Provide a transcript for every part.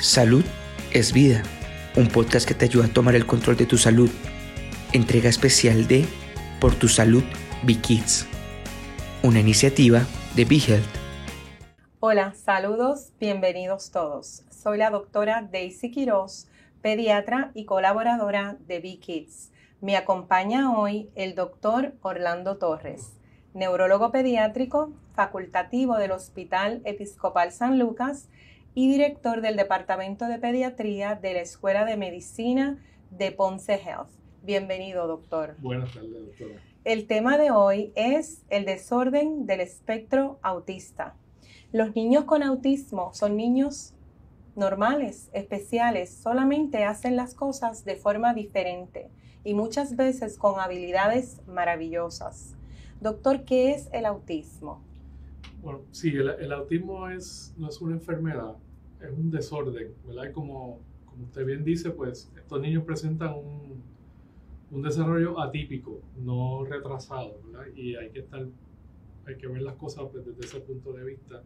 Salud es vida, un podcast que te ayuda a tomar el control de tu salud. Entrega especial de Por tu Salud Be Kids, una iniciativa de Be Health. Hola, saludos, bienvenidos todos. Soy la doctora Daisy Quiroz, pediatra y colaboradora de Be Kids. Me acompaña hoy el doctor Orlando Torres, neurólogo pediátrico facultativo del Hospital Episcopal San Lucas y director del Departamento de Pediatría de la Escuela de Medicina de Ponce Health. Bienvenido, doctor. Buenas tardes, doctora. El tema de hoy es el desorden del espectro autista. Los niños con autismo son niños normales, especiales, solamente hacen las cosas de forma diferente y muchas veces con habilidades maravillosas. Doctor, ¿qué es el autismo? Bueno, sí, el, autismo es, no es una enfermedad, es un desorden, ¿verdad? Como, como usted bien dice, pues estos niños presentan un, un desarrollo atípico, no retrasado, ¿verdad? Y hay que estar, hay que ver las cosas pues, desde ese punto de vista.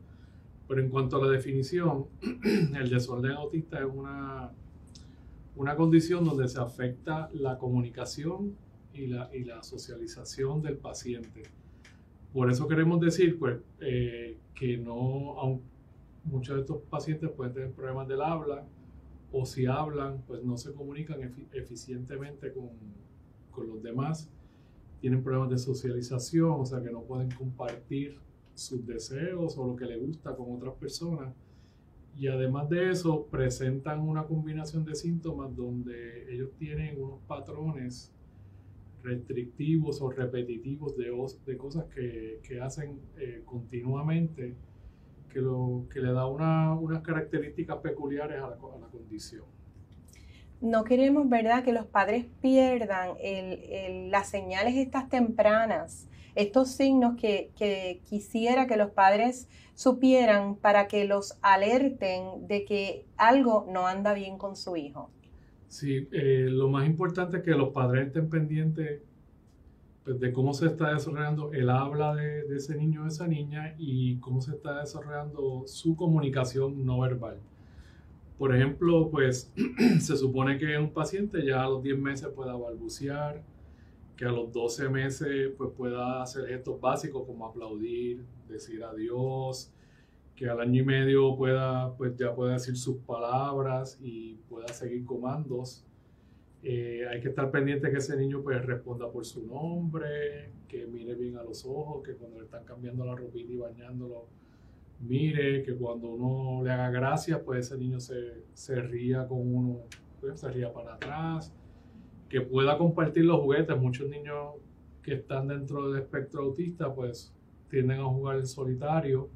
Pero en cuanto a la definición, el desorden autista es una, una condición donde se afecta la comunicación y la, y la socialización del paciente por eso queremos decir pues, eh, que no, aun, muchos de estos pacientes pueden tener problemas del habla o si hablan, pues no se comunican eficientemente con, con los demás. Tienen problemas de socialización, o sea que no pueden compartir sus deseos o lo que les gusta con otras personas. Y además de eso, presentan una combinación de síntomas donde ellos tienen unos patrones restrictivos o repetitivos de, de cosas que, que hacen eh, continuamente, que, lo, que le da una, unas características peculiares a la, condición. No queremos, ¿verdad?, que los padres pierdan las señales estas tempranas, estos signos que, que quisiera que los padres supieran para que los alerten de que algo no anda bien con su hijo. Sí, eh, lo más importante es que los padres estén pendientes pues, de cómo se está desarrollando el habla de, ese niño o esa niña y cómo se está desarrollando su comunicación no verbal. Por ejemplo, pues se supone que un paciente ya a los 10 meses pueda balbucear, que a los 12 meses pues pueda hacer gestos básicos como aplaudir, decir adiós, que al año y medio pueda, pues ya pueda decir sus palabras y pueda seguir comandos. Eh, hay que estar pendiente que ese niño pues responda por su nombre, que mire bien a los ojos, que cuando le están cambiando la ropita y bañándolo, mire, que cuando uno le haga gracias, pues ese niño se, se ría con uno, pues, se ría para atrás, que pueda compartir los juguetes. Muchos niños que están dentro del espectro autista, pues tienden a jugar en solitario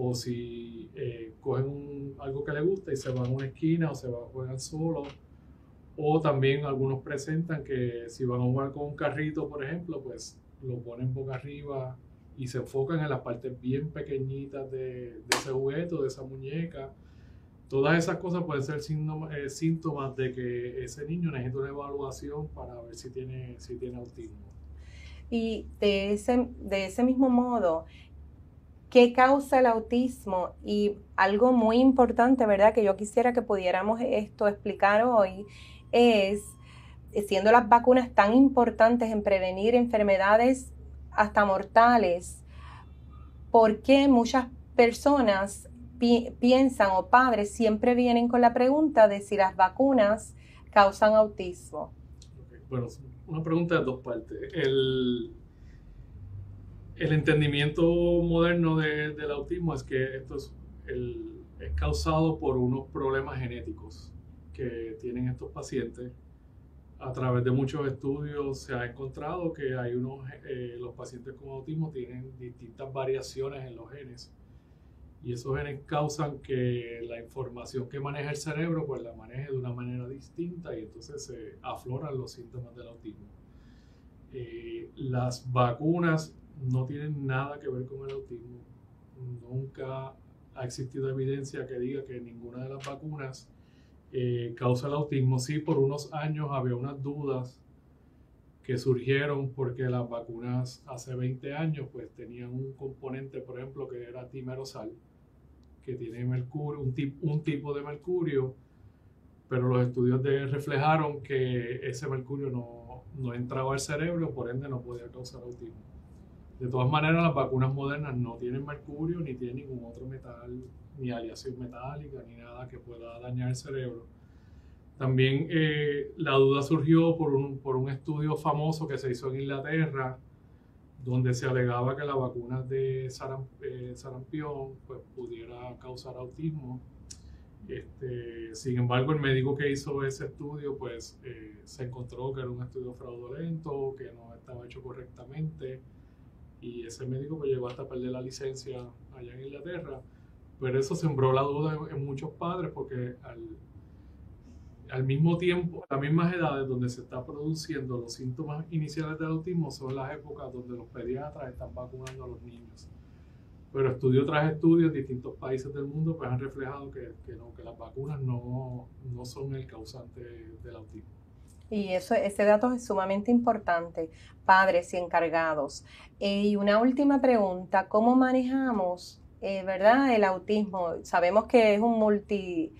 o si eh, cogen algo que les gusta y se van a una esquina o se van a jugar solo. O también algunos presentan que si van a jugar con un carrito, por ejemplo, pues lo ponen boca arriba y se enfocan en las partes bien pequeñitas de, de ese juguete de esa muñeca. Todas esas cosas pueden ser síntomas, eh, síntomas de que ese niño necesita una evaluación para ver si tiene, si tiene autismo. Y de ese, de ese mismo modo, qué causa el autismo y algo muy importante, ¿verdad? Que yo quisiera que pudiéramos esto explicar hoy es, siendo las vacunas tan importantes en prevenir enfermedades hasta mortales, ¿por qué muchas personas pi piensan o padres siempre vienen con la pregunta de si las vacunas causan autismo? Bueno, una pregunta de dos partes. El, el entendimiento moderno de, del autismo es que esto es, el, es, causado por unos problemas genéticos que tienen estos pacientes. A través de muchos estudios se ha encontrado que hay unos, eh, los pacientes con autismo tienen distintas variaciones en los genes y esos genes causan que la información que maneja el cerebro pues la maneje de una manera distinta y entonces se afloran los síntomas del autismo. Eh, las vacunas no tienen nada que ver con el autismo. Nunca ha existido evidencia que diga que ninguna de las vacunas eh, causa el autismo. Sí, por unos años había unas dudas que surgieron porque las vacunas hace 20 años pues tenían un componente, por ejemplo, que era timerosal, que tiene mercurio, un, tipo de mercurio, pero los estudios de, reflejaron que ese mercurio no, no entraba al cerebro, por ende no podía causar autismo. De todas maneras, las vacunas modernas no tienen mercurio, ni tienen ningún otro metal, ni aleación metálica, ni nada que pueda dañar el cerebro. También eh, la duda surgió por un, por un estudio famoso que se hizo en Inglaterra, donde se alegaba que la vacuna de eh, sarampión pues, pudiera causar autismo. Este, sin embargo, el médico que hizo ese estudio pues, eh, se encontró que era un estudio fraudulento, que no estaba hecho correctamente y ese médico pues, llegó hasta perder la licencia allá en Inglaterra. Pero eso sembró la duda en, muchos padres porque al, al mismo tiempo, a las mismas edades donde se está produciendo los síntomas iniciales del autismo son las épocas donde los pediatras están vacunando a los niños. Pero estudio tras estudio en distintos países del mundo pues han reflejado que, que, no, que las vacunas no, no son el causante del autismo. Y eso, ese dato es sumamente importante, padres y encargados. Eh, y una última pregunta, ¿cómo manejamos, eh, verdad, el autismo? Sabemos que es un multi-team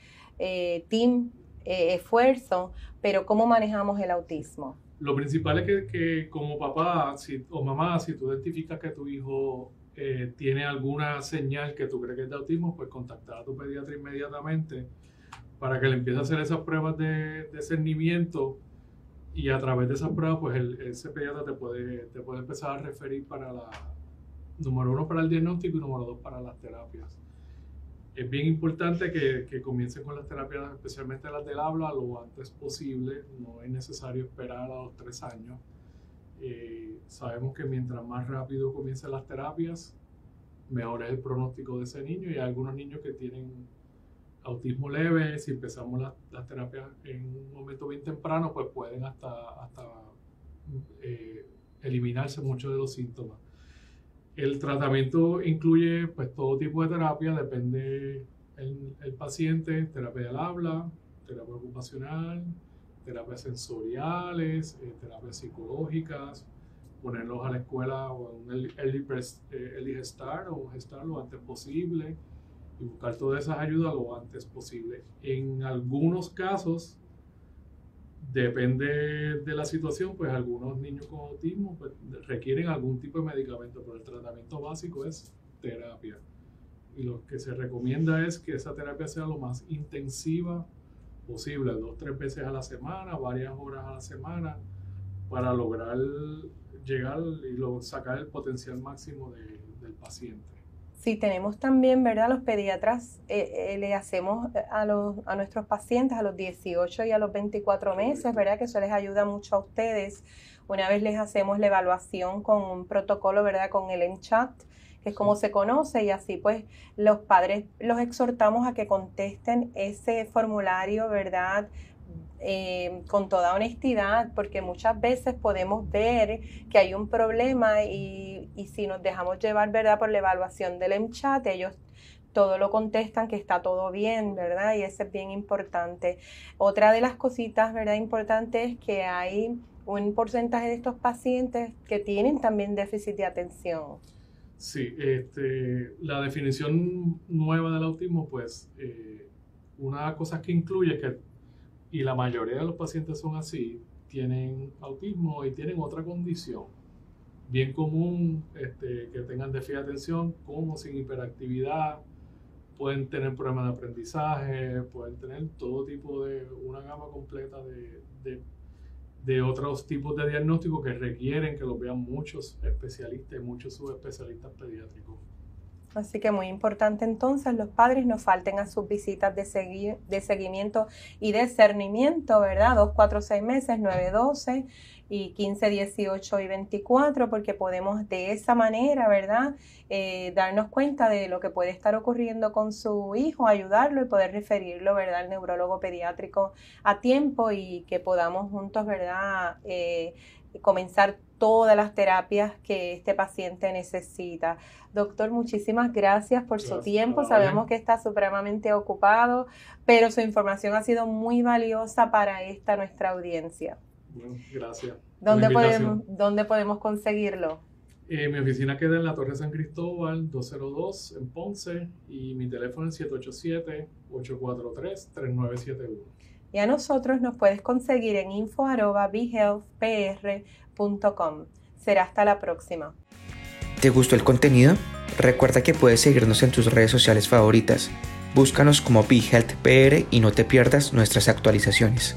eh, esfuerzo, pero ¿cómo manejamos el autismo? Lo principal es que, que como papá si, o mamá, si tú identificas que tu hijo tiene alguna señal que tú crees que es de autismo, pues contactar a tu pediatra inmediatamente para que le empiece a hacer esas pruebas de, de cernimiento y a través de esas pruebas, pues el, ese pediatra te puede, te puede empezar a referir para la, número uno, para el diagnóstico y número dos, para las terapias. Es bien importante que, que comiencen con las terapias, especialmente las del habla, lo antes posible. No es necesario esperar a los tres años. Eh, sabemos que mientras más rápido comiencen las terapias, mejor es el pronóstico de ese niño. Y hay algunos niños que tienen autismo leve, si empezamos las, terapias en un momento bien temprano, pues pueden hasta, hasta eh, eliminarse muchos de los síntomas. El tratamiento incluye pues todo tipo de terapia, depende el, paciente, terapia del habla, terapia ocupacional, terapias sensoriales, eh, terapias psicológicas, ponerlos a la escuela o en un early, eh, early, o Gestar lo antes posible, y buscar todas esas ayudas lo antes posible. En algunos casos, depende de la situación, pues algunos niños con autismo pues, requieren algún tipo de medicamento, pero el tratamiento básico es terapia. Y lo que se recomienda es que esa terapia sea lo más intensiva posible, dos, tres veces a la semana, varias horas a la semana, para lograr llegar y sacar el potencial máximo del paciente. Sí, tenemos también, ¿verdad? Los pediatras eh, eh, le hacemos eh, a, los, a nuestros pacientes a los 18 y a los 24 meses, ¿verdad? Que eso les ayuda mucho a ustedes. Una vez les hacemos la evaluación con un protocolo, ¿verdad? Con el MCHAT, que es como se conoce, y así pues los padres los exhortamos a que contesten ese formulario, ¿verdad? Eh, con toda honestidad, porque muchas veces podemos ver que hay un problema y, y, si nos dejamos llevar, ¿verdad? Por la evaluación del MCHAT, ellos todo lo contestan que está todo bien, ¿verdad? Y eso es bien importante. Otra de las cositas, ¿verdad? Importante es que hay un porcentaje de estos pacientes que tienen también déficit de atención. Sí, este, la definición nueva del autismo, pues, eh, una de las cosas que incluye es que y la mayoría de los pacientes son así, tienen autismo y tienen otra condición. Bien común este, que tengan déficit de atención, como sin hiperactividad, pueden tener problemas de aprendizaje, pueden tener todo tipo de, una gama completa de, de, de otros tipos de diagnósticos que requieren que los vean muchos especialistas y muchos subespecialistas pediátricos. Así que muy importante entonces, los padres no falten a sus visitas de, seguimiento y de cernimiento, ¿verdad? 2, 4, 6 meses, 9, 12 y 15, 18 y 24, porque podemos de esa manera, ¿verdad? Eh, darnos cuenta de lo que puede estar ocurriendo con su hijo, ayudarlo y poder referirlo, ¿verdad? Al neurólogo pediátrico a tiempo y que podamos juntos, ¿verdad? Eh, comenzar todas las terapias que este paciente necesita. Doctor, muchísimas gracias por su tiempo. Sabemos que está supremamente ocupado, pero su información ha sido muy valiosa para esta nuestra audiencia. Gracias. ¿Dónde podemos, ¿Dónde podemos conseguirlo? Eh, mi oficina queda en la Torre San Cristóbal, 202 en Ponce, y mi teléfono es 787-843-3971. Y a nosotros nos puedes conseguir en info.behealthpr.com. Será hasta la próxima. ¿Te gustó el contenido? Recuerda que puedes seguirnos en tus redes sociales favoritas. Búscanos como BeHealthPR y no te pierdas nuestras actualizaciones.